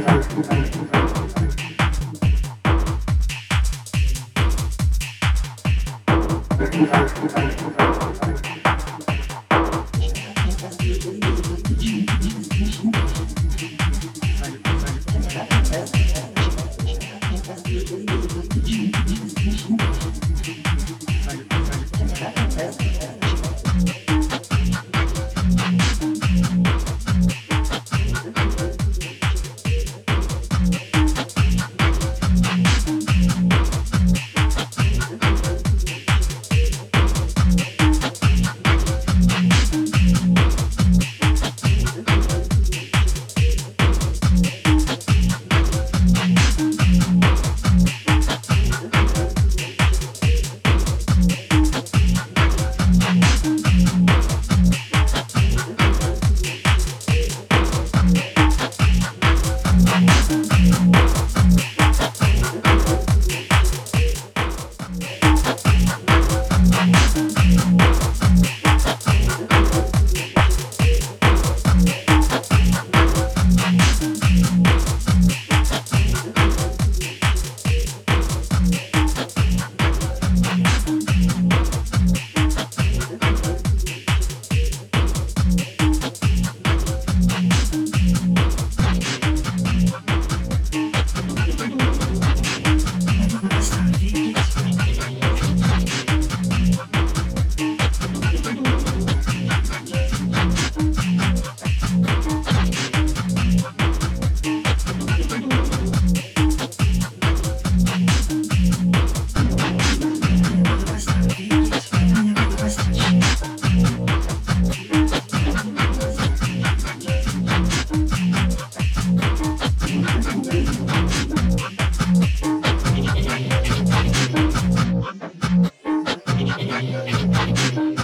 Thank you. なるほど。